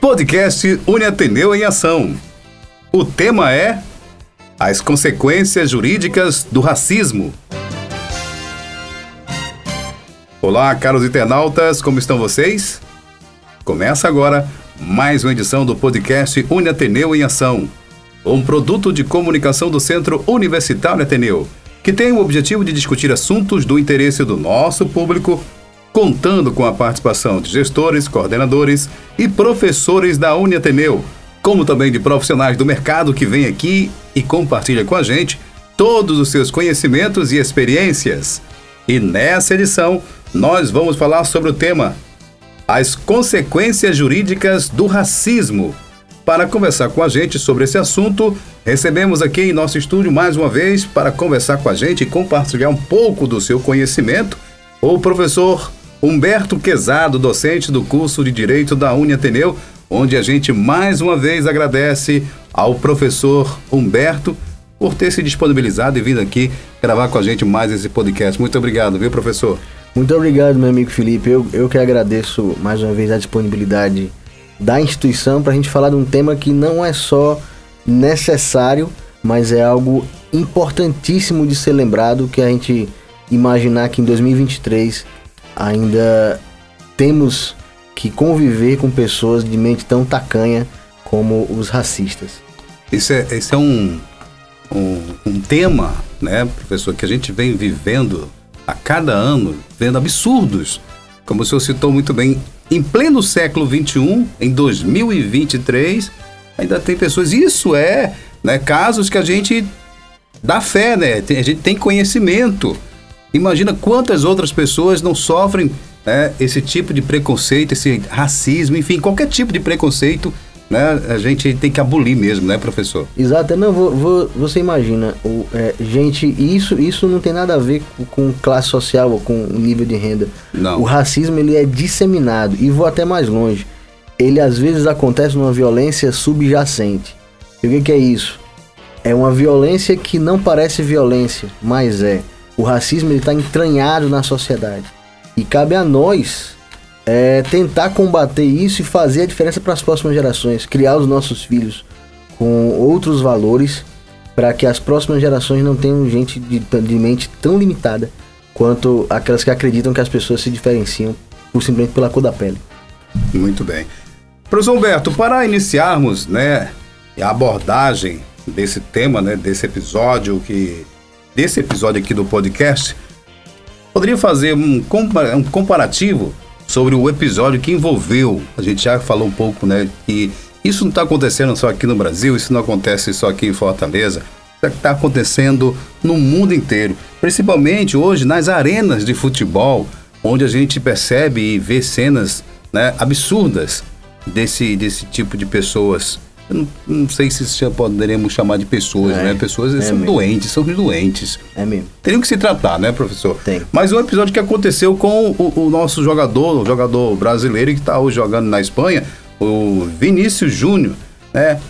Podcast Uniateneu em Ação. O tema é As consequências jurídicas do racismo. Olá, caros internautas, como estão vocês? Começa agora mais uma edição do podcast Uniateneu em Ação, um produto de comunicação do Centro Universitário Ateneu, que tem o objetivo de discutir assuntos do interesse do nosso público contando com a participação de gestores, coordenadores e professores da Uniateneu, como também de profissionais do mercado que vêm aqui e compartilha com a gente todos os seus conhecimentos e experiências. E nessa edição, nós vamos falar sobre o tema As consequências jurídicas do racismo. Para conversar com a gente sobre esse assunto, recebemos aqui em nosso estúdio mais uma vez para conversar com a gente e compartilhar um pouco do seu conhecimento o professor Humberto Quezado, docente do curso de Direito da Uniateneu, onde a gente mais uma vez agradece ao professor Humberto por ter se disponibilizado e vindo aqui gravar com a gente mais esse podcast. Muito obrigado, viu, professor? Muito obrigado, meu amigo Felipe. Eu, eu que agradeço mais uma vez a disponibilidade da instituição para a gente falar de um tema que não é só necessário, mas é algo importantíssimo de ser lembrado, que a gente imaginar que em 2023 ainda temos que conviver com pessoas de mente tão tacanha como os racistas. Isso é, esse é um, um, um tema, né, professor, que a gente vem vivendo a cada ano, vendo absurdos. Como o senhor citou muito bem, em pleno século XXI, em 2023, ainda tem pessoas. Isso é né, casos que a gente dá fé, né? A gente tem conhecimento. Imagina quantas outras pessoas não sofrem né, esse tipo de preconceito, esse racismo, enfim, qualquer tipo de preconceito, né, a gente tem que abolir mesmo, né, professor? Exato, não, vou, vou, você imagina, o, é, gente, isso, isso não tem nada a ver com, com classe social ou com nível de renda. Não. O racismo ele é disseminado e vou até mais longe. Ele às vezes acontece numa violência subjacente. E o que, que é isso? É uma violência que não parece violência, mas é. O racismo está entranhado na sociedade. E cabe a nós é, tentar combater isso e fazer a diferença para as próximas gerações, criar os nossos filhos com outros valores para que as próximas gerações não tenham gente de, de, mente tão limitada quanto aquelas que acreditam que as pessoas se diferenciam por simplesmente pela cor da pele. Muito bem. Professor Humberto, para iniciarmos né, a abordagem desse tema, né, desse episódio que desse episódio aqui do podcast, poderia fazer um, um comparativo sobre o episódio que envolveu, a gente já falou um pouco, né, que isso não está acontecendo só aqui no Brasil, isso não acontece só aqui em Fortaleza, isso está acontecendo no mundo inteiro, principalmente hoje nas arenas de futebol, onde a gente percebe e vê cenas né, absurdas desse, desse tipo de pessoas eu não, não sei se já poderemos chamar de pessoas, é, né? Pessoas é são mesmo. doentes, são doentes. É mesmo. Teriam que se tratar, né, professor? Tem. Mas um episódio que aconteceu com o, o nosso jogador, o jogador brasileiro que está hoje jogando na Espanha, o Vinícius Júnior, né?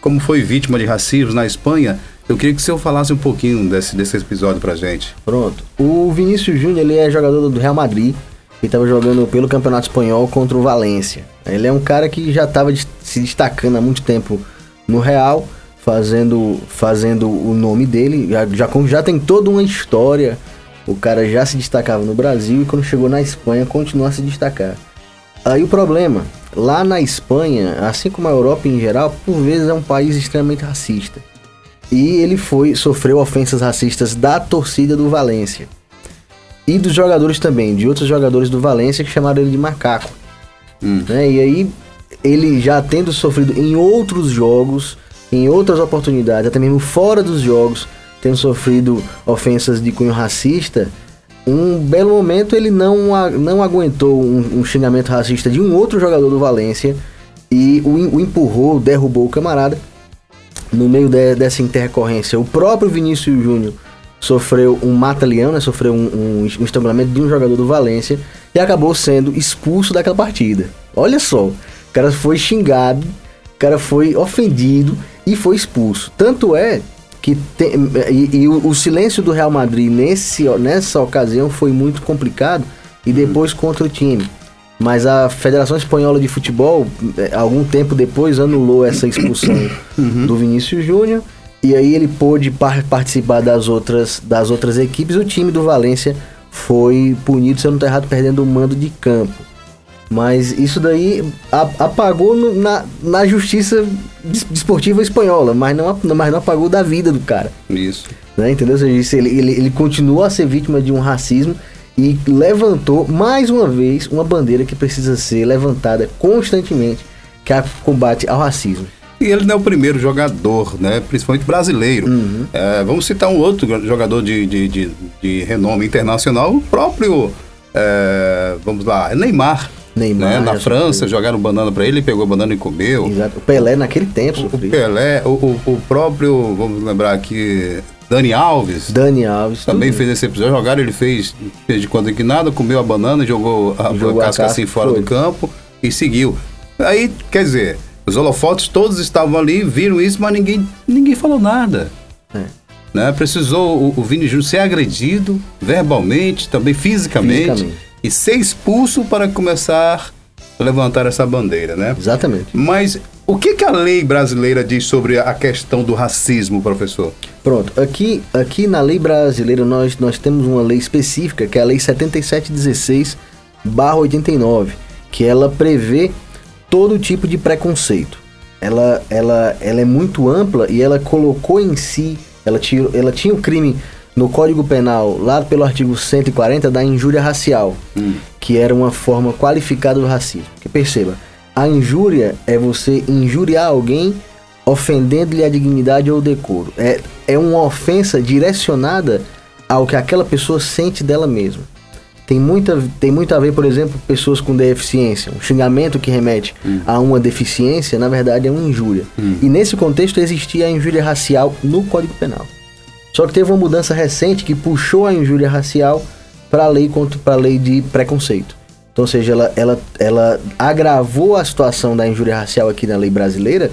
Como foi vítima de racismo na Espanha, eu queria que o senhor falasse um pouquinho desse, desse episódio pra gente. Pronto. O Vinícius Júnior, ele é jogador do Real Madrid e estava jogando pelo Campeonato Espanhol contra o Valência. Ele é um cara que já estava se destacando há muito tempo no Real, fazendo, fazendo o nome dele, já, já, já tem toda uma história. O cara já se destacava no Brasil e quando chegou na Espanha continua a se destacar. Aí o problema, lá na Espanha, assim como a Europa em geral, por vezes é um país extremamente racista. E ele foi sofreu ofensas racistas da torcida do Valência e dos jogadores também, de outros jogadores do Valência que chamaram ele de macaco. Hum. Né? E aí, ele já tendo sofrido em outros jogos, em outras oportunidades, até mesmo fora dos jogos, tendo sofrido ofensas de cunho racista, um belo momento ele não, não aguentou um, um xingamento racista de um outro jogador do Valência e o, o empurrou, derrubou o camarada. No meio de, dessa intercorrência, o próprio Vinícius Júnior sofreu um mata-leão, né? sofreu um, um, um estrangulamento de um jogador do Valência e acabou sendo expulso daquela partida. Olha só, o cara foi xingado, o cara foi ofendido e foi expulso. Tanto é que tem, e, e o, o, silêncio do Real Madrid nesse, nessa ocasião foi muito complicado e depois contra o time. Mas a Federação Espanhola de Futebol, é, algum tempo depois, anulou essa expulsão do Vinícius Júnior. E aí ele pôde par participar das outras, das outras equipes. O time do Valência foi punido, se eu não estou errado, perdendo o mando de campo. Mas isso daí apagou no, na, na justiça desportiva espanhola, mas não, mas não apagou da vida do cara. Isso. Né? Entendeu? Ou seja, ele, ele, ele continua a ser vítima de um racismo e levantou mais uma vez uma bandeira que precisa ser levantada constantemente, que é o combate ao racismo. E ele não é o primeiro jogador, né? principalmente brasileiro. Uhum. É, vamos citar um outro jogador de, de, de, de renome internacional, o próprio, é, vamos lá, Neymar. Neymar, né? Na França, jogaram banana para ele, pegou a banana e comeu. Exato. O Pelé naquele tempo. O, o Pelé, o, o, o, próprio, vamos lembrar aqui, Dani Alves. Dani Alves. Também tudo. fez esse episódio. Jogaram, ele fez, fez de conta que nada, comeu a banana, jogou a, jogou a casca, a casca assim fora foi. do campo e seguiu. Aí, quer dizer, os holofotes todos estavam ali, viram isso, mas ninguém, ninguém falou nada. É. Né? Precisou o, o Vini Júnior ser agredido verbalmente, também fisicamente, fisicamente, e ser expulso para começar a levantar essa bandeira, né? Exatamente. Mas o que, que a lei brasileira diz sobre a questão do racismo, professor? Pronto, aqui, aqui na lei brasileira nós, nós temos uma lei específica, que é a Lei 7716-89, que ela prevê todo tipo de preconceito. Ela, ela, ela é muito ampla e ela colocou em si, ela tinha, ela tinha o um crime no Código Penal, lá pelo artigo 140, da injúria racial, hum. que era uma forma qualificada do racismo. Que perceba, a injúria é você injuriar alguém ofendendo-lhe a dignidade ou o decoro. É, é uma ofensa direcionada ao que aquela pessoa sente dela mesma tem, muita, tem muito a ver, por exemplo, pessoas com deficiência. Um xingamento que remete hum. a uma deficiência, na verdade, é uma injúria. Hum. E nesse contexto existia a injúria racial no Código Penal. Só que teve uma mudança recente que puxou a injúria racial para a lei, a lei de preconceito. Então, ou seja, ela, ela, ela agravou a situação da injúria racial aqui na lei brasileira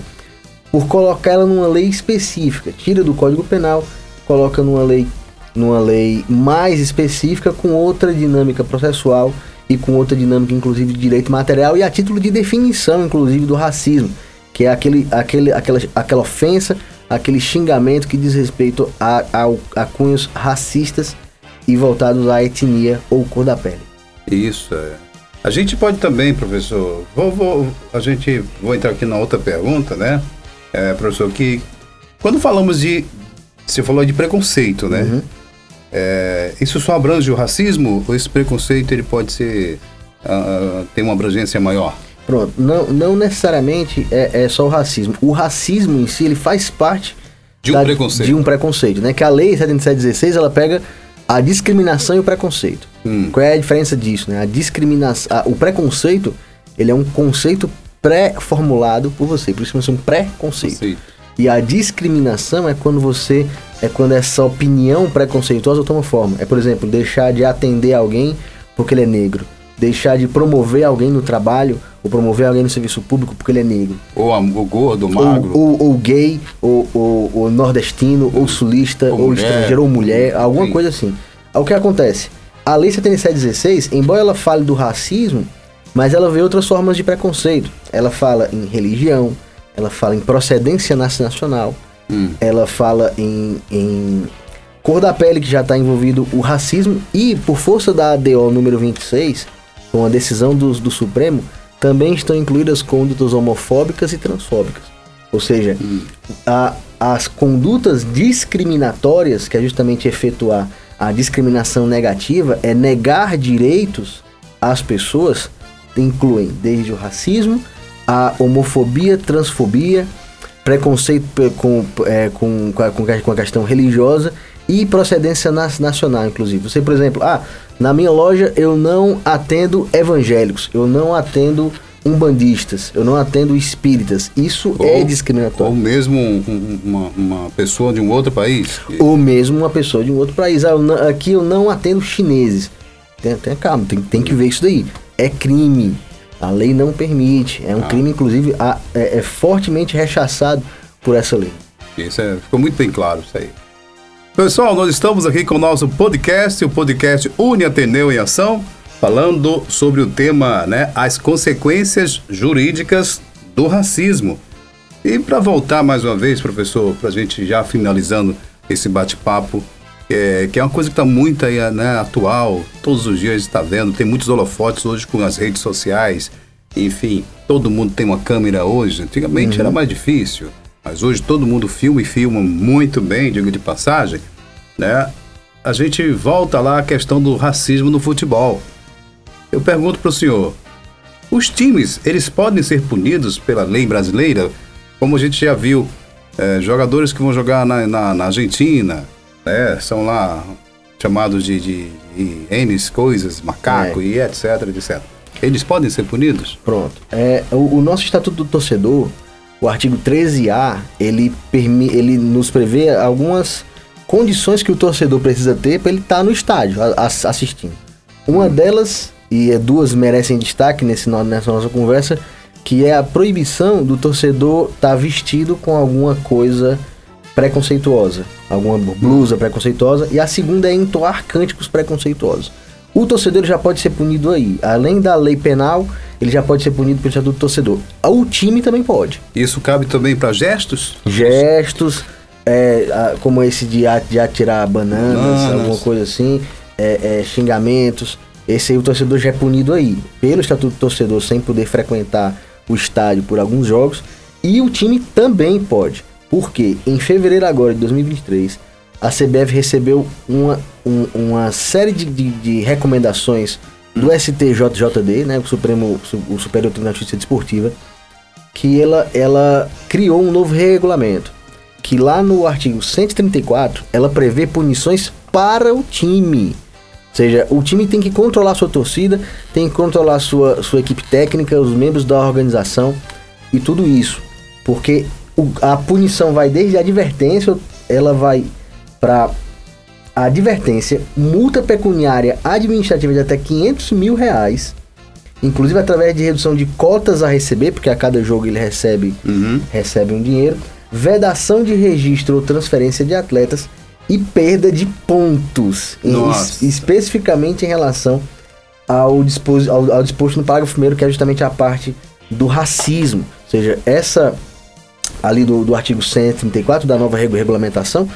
por colocar ela numa lei específica. Tira do Código Penal, coloca numa lei numa lei mais específica, com outra dinâmica processual e com outra dinâmica, inclusive, de direito material e a título de definição, inclusive, do racismo, que é aquele, aquele, aquela, aquela ofensa, aquele xingamento que diz respeito a, a, a cunhos racistas e voltados à etnia ou cor da pele. Isso, é. A gente pode também, professor, vou, vou, a gente, vou entrar aqui na outra pergunta, né, é, professor, que quando falamos de, você falou de preconceito, né, uhum. É, isso só abrange o racismo ou esse preconceito ele pode ser uh, tem uma abrangência maior? Pronto, não, não necessariamente é, é, só o racismo. O racismo em si ele faz parte de um da, preconceito, de um preconceito, né? Que a lei 7716 ela pega a discriminação e o preconceito. Hum. Qual é a diferença disso, né? A discriminação, o preconceito ele é um conceito pré-formulado por você, por isso chama-se um preconceito. E a discriminação é quando você é quando essa opinião preconceituosa toma forma. É, por exemplo, deixar de atender alguém porque ele é negro. Deixar de promover alguém no trabalho ou promover alguém no serviço público porque ele é negro. Ou o gordo, magro. Ou, ou, ou gay, ou, ou, nordestino, ou sulista, ou, ou estrangeiro, ou mulher, alguma Sim. coisa assim. O que acontece? A Lei 7716, embora ela fale do racismo, mas ela vê outras formas de preconceito. Ela fala em religião, ela fala em procedência nacional, hum. ela fala em, em cor da pele, que já está envolvido o racismo, e por força da ADO número 26, com a decisão do, do Supremo, também estão incluídas condutas homofóbicas e transfóbicas. Ou seja, hum. a, as condutas discriminatórias, que é justamente efetuar a discriminação negativa, é negar direitos às pessoas, incluem desde o racismo, a homofobia, transfobia, preconceito com, é, com, com, a, com a questão religiosa e procedência nacional, inclusive. Você, por exemplo, ah, na minha loja eu não atendo evangélicos, eu não atendo umbandistas, eu não atendo espíritas. Isso ou, é discriminatório. Ou mesmo um, uma, uma, pessoa de um outro país. Ou mesmo uma pessoa de um outro país. Ah, eu não, aqui eu não atendo chineses. Tem, tem, calma, tem, tem que ver isso daí. É crime. A lei não permite. É um ah. crime, inclusive, a, é, é, fortemente rechaçado por essa lei. Isso é, ficou muito bem claro isso aí. Pessoal, nós estamos aqui com o nosso podcast, o podcast Uni Ateneu em Ação. falando sobre o tema, né, as consequências jurídicas do racismo. E para voltar mais uma vez, professor, para a gente já finalizando esse bate-papo, é, que é uma coisa que está muito aí, né, atual, todos os dias está vendo, tem muitos holofotes hoje com as redes sociais, enfim, todo mundo tem uma câmera hoje, antigamente uhum. era mais difícil, mas hoje todo mundo filma e filma muito bem, digo de passagem, né? A gente volta lá à questão do racismo no futebol. Eu pergunto para o senhor, os times, eles podem ser punidos pela lei brasileira? Como a gente já viu, é, jogadores que vão jogar na, na, na Argentina, né, são lá chamados de, de, de N coisas, macaco é. e etc, etc. Eles podem ser punidos? Pronto. É, o, o nosso Estatuto do Torcedor, o artigo 13A, ele, permi, ele nos prevê algumas condições que o torcedor precisa ter para ele estar tá no estádio a, a, assistindo. Uma hum. delas e é duas merecem destaque nesse, nessa nossa conversa, que é a proibição do torcedor estar tá vestido com alguma coisa preconceituosa, alguma blusa preconceituosa, e a segunda é entoar cânticos preconceituosos. O torcedor já pode ser punido aí. Além da lei penal, ele já pode ser punido pelo estatuto do torcedor. O time também pode. Isso cabe também para gestos? Gestos, é, como esse de, de atirar bananas, bananas, alguma coisa assim, é, é, xingamentos. Esse aí o torcedor já é punido aí, pelo estatuto do torcedor, sem poder frequentar o estádio por alguns jogos. E o time também pode. Porque em fevereiro agora de 2023, a CBF recebeu uma, um, uma série de, de, de, recomendações do STJJD, né, o Supremo, o Superior Tribunal de Justiça Desportiva, que ela, ela criou um novo regulamento, que lá no artigo 134, ela prevê punições para o time seja, o time tem que controlar sua torcida, tem que controlar sua, sua equipe técnica, os membros da organização e tudo isso. Porque o, a punição vai desde a advertência, ela vai para a advertência, multa pecuniária administrativa de até 500 mil reais, inclusive através de redução de cotas a receber, porque a cada jogo ele recebe, uhum. recebe um dinheiro, vedação de registro ou transferência de atletas e perda de pontos, em, especificamente em relação ao, dispos, ao, ao disposto no parágrafo 1 que é justamente a parte do racismo. Ou seja, essa ali do, do artigo 134 da nova regulamentação,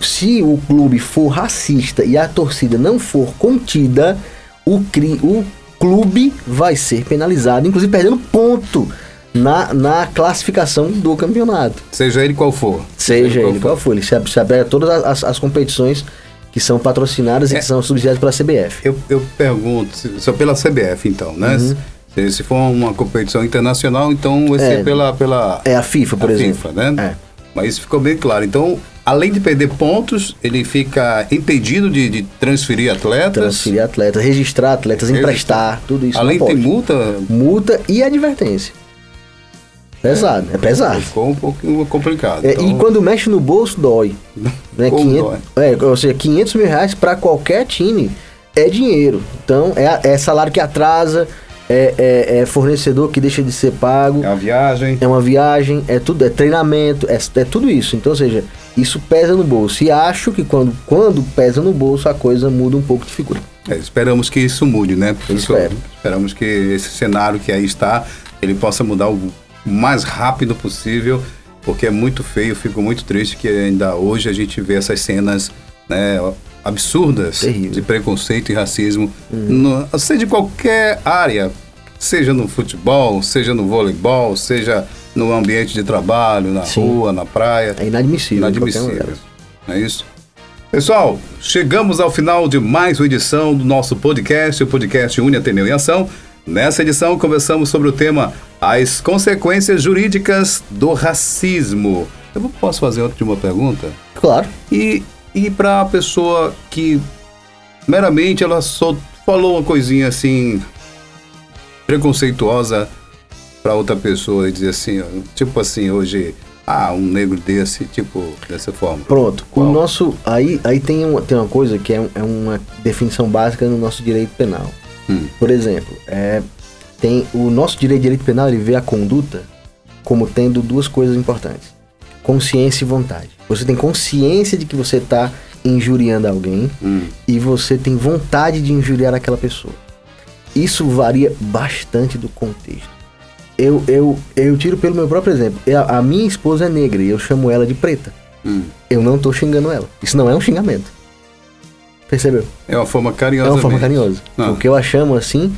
se o clube for racista e a torcida não for contida, o, cri, o clube vai ser penalizado, inclusive perdendo ponto na, na classificação do campeonato. Seja ele qual for. Seja, ele qual for. Ele se, se a todas as, as competições que são patrocinadas é, e que são subsidiadas pela CBF. Eu, eu pergunto, só pela CBF então, né? Uhum. Se, se, for uma competição internacional, então vai ser é, pela, pela... É a FIFA, por a exemplo. FIFA, né? É. Mas isso ficou bem claro. Então, além de perder pontos, ele fica impedido de, de transferir atletas. Transferir atletas, registrar atletas, registrar. emprestar, tudo isso. Além tem multa? Multa e advertência. Pesado, é, é pesado. Ficou um pouco complicado. É, então... E quando mexe no bolso, dói. né? 500, dói? É, ou seja, 500 mil reais para qualquer time é dinheiro. Então, é, é salário que atrasa, é, é, é, fornecedor que deixa de ser pago. É uma viagem. É uma viagem, é tudo, é treinamento, é, é tudo isso. Então, ou seja, isso pesa no bolso. E acho que quando, quando pesa no bolso, a coisa muda um pouco de figura. É, esperamos que isso mude, né? Espero. Esperamos que esse cenário que aí está, ele possa mudar o mais rápido possível, porque é muito feio, fico muito triste que ainda hoje a gente vê essas cenas né, absurdas Terrível. de preconceito e racismo, uhum. no, seja de qualquer área, seja no futebol, seja no voleibol, seja no ambiente de trabalho, na Sim. rua, na praia. É inadmissível. Inadmissível. Não é isso? Pessoal, chegamos ao final de mais uma edição do nosso podcast, o podcast Unia Ateneu em Ação. Nessa edição, conversamos sobre o tema As consequências jurídicas do racismo. Eu posso fazer outra uma pergunta? Claro. E, e para a pessoa que meramente ela só falou uma coisinha assim preconceituosa para outra pessoa e dizer assim, tipo assim, hoje, ah, um negro desse, tipo, dessa forma. Pronto. Qual? O nosso. Aí, aí tem, uma, tem uma coisa que é, é uma definição básica no nosso direito penal. Hum. Por exemplo, é, tem o nosso direito, direito penal ele vê a conduta como tendo duas coisas importantes: consciência e vontade. Você tem consciência de que você está injuriando alguém Hum. e você tem vontade de injuriar aquela pessoa. Isso varia bastante do contexto. Eu, eu, eu tiro pelo meu próprio exemplo. Eu- A minha esposa é negra e eu chamo ela de preta. Hum. Eu não tô xingando ela. Isso não é um xingamento. Percebeu? É uma forma É carinhosa. uma forma mesmo. carinhosa. Ah. Porque eu a chamo assim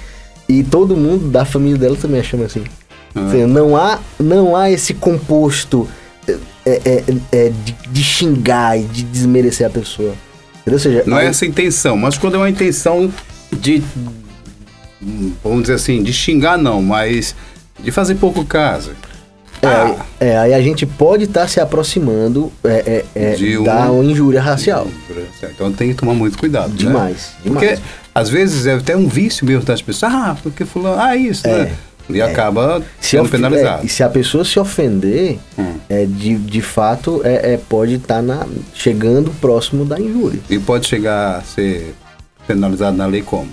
e todo mundo da família dela também a chama assim. Ah. Assim, não, há, não há esse composto é, é, é, de, de xingar e de desmerecer a pessoa. Entendeu? Ou seja, Não é aí- essa a intenção, mas quando é uma intenção de. Vamos dizer assim, de xingar não, mas de fazer pouco caso. É, Ah, é, aí a gente pode estar se aproximando é, é, é, De um- da injúria racial. Então tem que tomar muito cuidado. né? Demais, demais. Porque às vezes é até um vício mesmo das pessoas. Ah, porque fulano. Ah, isso, É, né? E acaba Se sendo penalizado. é, e se a pessoa se ofender, Hum. é, de, de fato é, é, pode estar na, chegando próximo da injúria. E pode chegar a ser penalizado na lei como?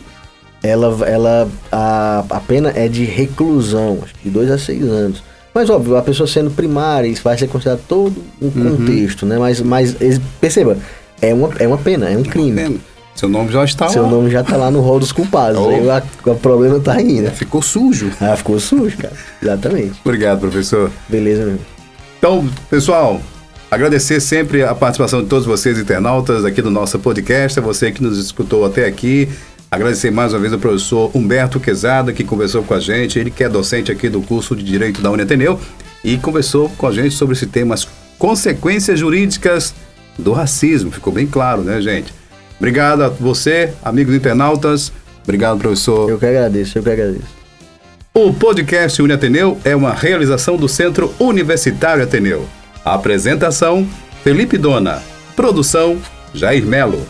Ela, ela a, a pena é de reclusão, acho que de 2 a 6 anos. Mas óbvio, a pessoa sendo primária, isso vai ser considerado todo um Uhum. contexto, né? Mas, mas perceba, é uma, é uma pena, é um crime. Seu nome já está Seu lá. nome já tá lá no rol dos culpados. Oh. Aí o problema tá aí, né? Ficou sujo. Ah, ficou sujo, cara. Exatamente. Obrigado, professor. Beleza mesmo. Então, pessoal, agradecer sempre a participação de todos vocês, internautas, aqui do nosso podcast, a você que nos escutou até aqui. Agradecer mais uma vez ao professor Humberto Quezada, que conversou com a gente. Ele que é docente aqui do curso de Direito da Uniateneu e conversou com a gente sobre esse tema, as consequências jurídicas do racismo. Ficou bem claro, né, gente? Obrigado a você, amigos internautas. Obrigado, professor. Eu que agradeço, eu que agradeço. O podcast Uniateneu é uma realização do Centro Universitário Ateneu. A apresentação: Felipe Dona. Produção: Jair Melo.